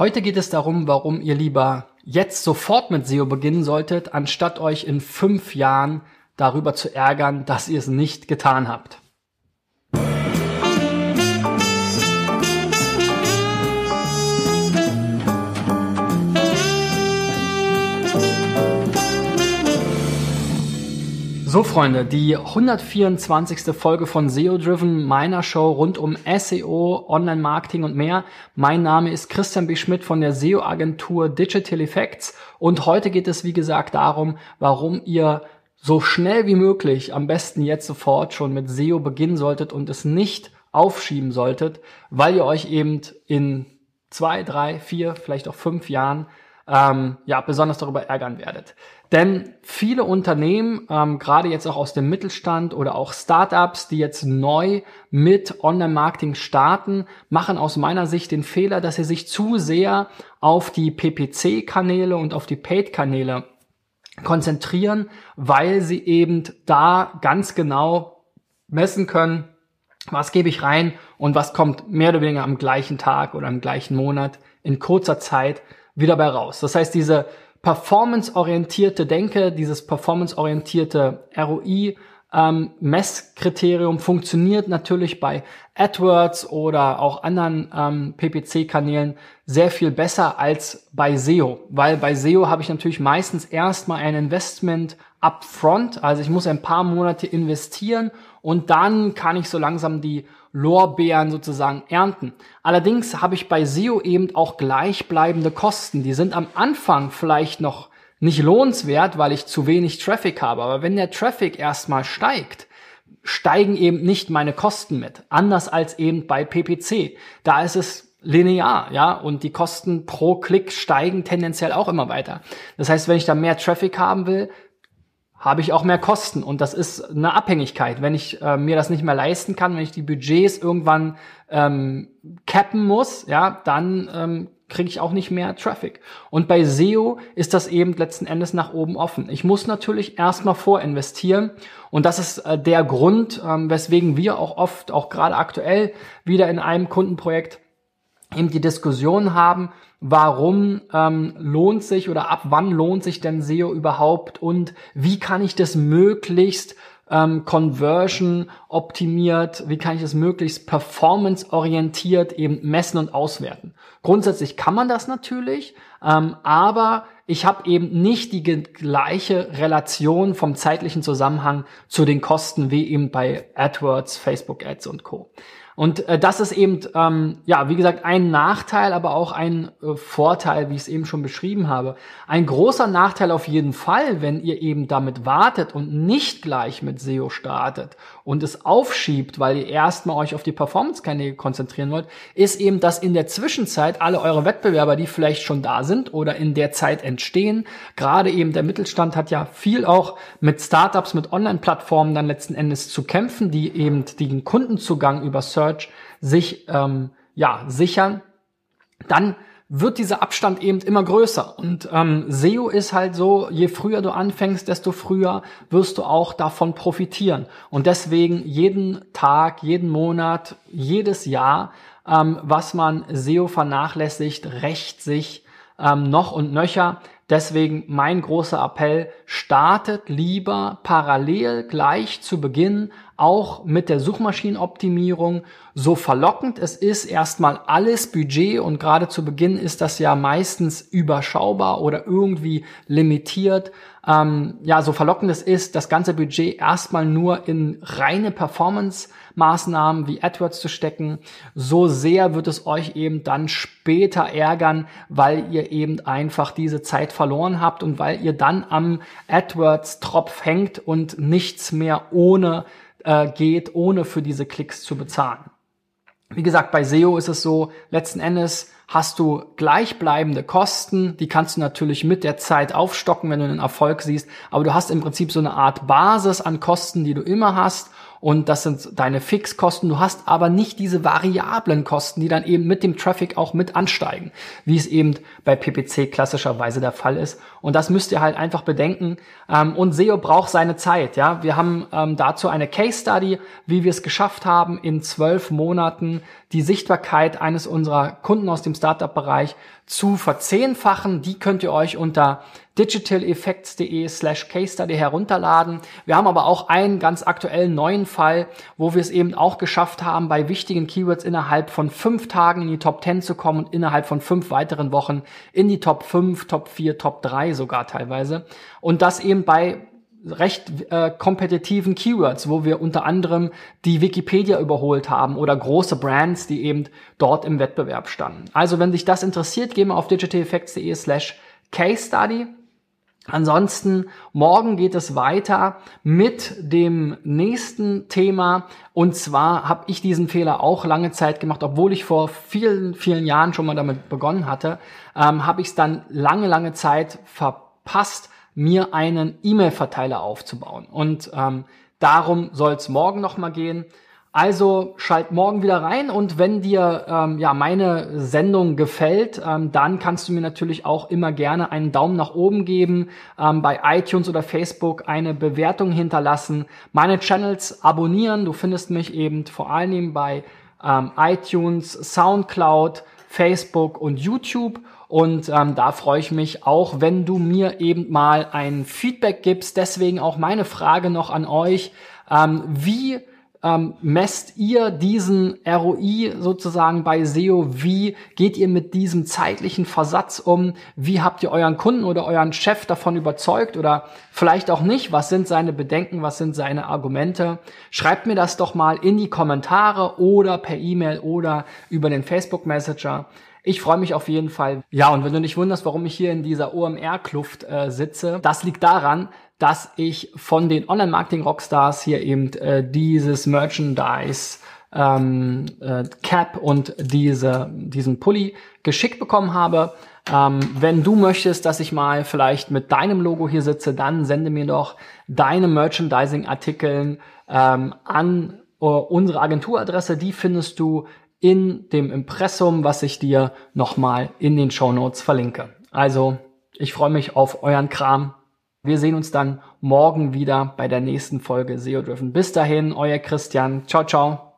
Heute geht es darum, warum ihr lieber jetzt sofort mit SEO beginnen solltet, anstatt euch in fünf Jahren darüber zu ärgern, dass ihr es nicht getan habt. So Freunde, die 124. Folge von SEO Driven, meiner Show rund um SEO, Online-Marketing und mehr. Mein Name ist Christian B. Schmidt von der SEO-Agentur Digital Effects und heute geht es wie gesagt darum, warum ihr so schnell wie möglich, am besten jetzt sofort schon mit SEO beginnen solltet und es nicht aufschieben solltet, weil ihr euch eben in zwei, drei, vier, vielleicht auch fünf Jahren ähm, ja besonders darüber ärgern werdet. Denn viele Unternehmen, ähm, gerade jetzt auch aus dem Mittelstand oder auch Startups, die jetzt neu mit Online-Marketing starten, machen aus meiner Sicht den Fehler, dass sie sich zu sehr auf die PPC-Kanäle und auf die Paid-Kanäle konzentrieren, weil sie eben da ganz genau messen können, was gebe ich rein und was kommt mehr oder weniger am gleichen Tag oder im gleichen Monat in kurzer Zeit wieder bei raus. Das heißt, diese performance-orientierte Denke, dieses performance-orientierte ROI, ähm, Messkriterium funktioniert natürlich bei AdWords oder auch anderen ähm, PPC-Kanälen sehr viel besser als bei SEO, weil bei SEO habe ich natürlich meistens erstmal ein Investment upfront, also ich muss ein paar Monate investieren und dann kann ich so langsam die Lorbeeren sozusagen ernten. Allerdings habe ich bei SEO eben auch gleichbleibende Kosten. Die sind am Anfang vielleicht noch nicht lohnenswert, weil ich zu wenig Traffic habe. Aber wenn der Traffic erstmal steigt, steigen eben nicht meine Kosten mit. Anders als eben bei PPC. Da ist es linear, ja, und die Kosten pro Klick steigen tendenziell auch immer weiter. Das heißt, wenn ich da mehr Traffic haben will, habe ich auch mehr Kosten und das ist eine Abhängigkeit. Wenn ich äh, mir das nicht mehr leisten kann, wenn ich die Budgets irgendwann ähm, cappen muss, ja, dann ähm, kriege ich auch nicht mehr Traffic. Und bei SEO ist das eben letzten Endes nach oben offen. Ich muss natürlich erstmal vorinvestieren und das ist äh, der Grund, ähm, weswegen wir auch oft, auch gerade aktuell wieder in einem Kundenprojekt eben die Diskussion haben, warum ähm, lohnt sich oder ab wann lohnt sich denn SEO überhaupt und wie kann ich das möglichst ähm, conversion optimiert, wie kann ich das möglichst performance orientiert eben messen und auswerten. Grundsätzlich kann man das natürlich, ähm, aber ich habe eben nicht die gleiche Relation vom zeitlichen Zusammenhang zu den Kosten wie eben bei AdWords, Facebook Ads und Co. Und äh, das ist eben, ähm, ja, wie gesagt, ein Nachteil, aber auch ein äh, Vorteil, wie ich es eben schon beschrieben habe. Ein großer Nachteil auf jeden Fall, wenn ihr eben damit wartet und nicht gleich mit SEO startet und es aufschiebt, weil ihr erstmal euch auf die Performance-Kanäle konzentrieren wollt, ist eben, dass in der Zwischenzeit alle eure Wettbewerber, die vielleicht schon da sind oder in der Zeit entstehen, gerade eben der Mittelstand hat ja viel auch mit Startups, mit Online-Plattformen dann letzten Endes zu kämpfen, die eben den Kundenzugang über Search Search sich ähm, ja, sichern, dann wird dieser Abstand eben immer größer. Und ähm, SEO ist halt so, je früher du anfängst, desto früher wirst du auch davon profitieren. Und deswegen jeden Tag, jeden Monat, jedes Jahr, ähm, was man SEO vernachlässigt, rächt sich ähm, noch und nöcher. Deswegen mein großer Appell, startet lieber parallel gleich zu Beginn auch mit der Suchmaschinenoptimierung. So verlockend es ist, erstmal alles Budget und gerade zu Beginn ist das ja meistens überschaubar oder irgendwie limitiert. Ähm, ja, so verlockend es ist, das ganze Budget erstmal nur in reine Performance Maßnahmen wie AdWords zu stecken, so sehr wird es euch eben dann später ärgern, weil ihr eben einfach diese Zeit verloren habt und weil ihr dann am AdWords-Tropf hängt und nichts mehr ohne äh, geht, ohne für diese Klicks zu bezahlen. Wie gesagt, bei SEO ist es so, letzten Endes hast du gleichbleibende Kosten, die kannst du natürlich mit der Zeit aufstocken, wenn du einen Erfolg siehst, aber du hast im Prinzip so eine Art Basis an Kosten, die du immer hast und das sind deine Fixkosten. Du hast aber nicht diese variablen Kosten, die dann eben mit dem Traffic auch mit ansteigen, wie es eben bei PPC klassischerweise der Fall ist. Und das müsst ihr halt einfach bedenken. Ähm, und SEO braucht seine Zeit. Ja, wir haben ähm, dazu eine Case Study, wie wir es geschafft haben, in zwölf Monaten die Sichtbarkeit eines unserer Kunden aus dem Startup-Bereich zu verzehnfachen. Die könnt ihr euch unter digitaleffects.de slash case study herunterladen. Wir haben aber auch einen ganz aktuellen neuen Fall, wo wir es eben auch geschafft haben, bei wichtigen Keywords innerhalb von fünf Tagen in die Top 10 zu kommen und innerhalb von fünf weiteren Wochen in die Top 5, Top 4, Top 3 sogar teilweise. Und das eben bei recht äh, kompetitiven Keywords, wo wir unter anderem die Wikipedia überholt haben oder große Brands, die eben dort im Wettbewerb standen. Also wenn dich das interessiert, geh mal auf digitaleffects.de slash case study. Ansonsten, morgen geht es weiter mit dem nächsten Thema. Und zwar habe ich diesen Fehler auch lange Zeit gemacht, obwohl ich vor vielen, vielen Jahren schon mal damit begonnen hatte, ähm, habe ich es dann lange, lange Zeit verpasst, mir einen E-Mail-Verteiler aufzubauen. Und ähm, darum soll es morgen nochmal gehen. Also schalt morgen wieder rein und wenn dir ähm, ja meine Sendung gefällt, ähm, dann kannst du mir natürlich auch immer gerne einen Daumen nach oben geben, ähm, bei iTunes oder Facebook eine Bewertung hinterlassen, meine Channels abonnieren. Du findest mich eben vor allen Dingen bei ähm, iTunes, SoundCloud, Facebook und YouTube. Und ähm, da freue ich mich auch, wenn du mir eben mal ein Feedback gibst. Deswegen auch meine Frage noch an euch. Ähm, wie ähm, messt ihr diesen ROI sozusagen bei SEO? Wie geht ihr mit diesem zeitlichen Versatz um? Wie habt ihr euren Kunden oder euren Chef davon überzeugt oder vielleicht auch nicht? Was sind seine Bedenken? Was sind seine Argumente? Schreibt mir das doch mal in die Kommentare oder per E-Mail oder über den Facebook Messenger. Ich freue mich auf jeden Fall. Ja, und wenn du dich wunderst, warum ich hier in dieser OMR-Kluft äh, sitze, das liegt daran, dass ich von den Online-Marketing-Rockstars hier eben äh, dieses Merchandise ähm, äh, Cap und diese, diesen Pulli geschickt bekommen habe. Ähm, wenn du möchtest, dass ich mal vielleicht mit deinem Logo hier sitze, dann sende mir doch deine Merchandising-Artikeln ähm, an uh, unsere Agenturadresse. Die findest du in dem Impressum, was ich dir nochmal in den Show Notes verlinke. Also, ich freue mich auf euren Kram. Wir sehen uns dann morgen wieder bei der nächsten Folge SEO Driven. Bis dahin, euer Christian. Ciao, ciao.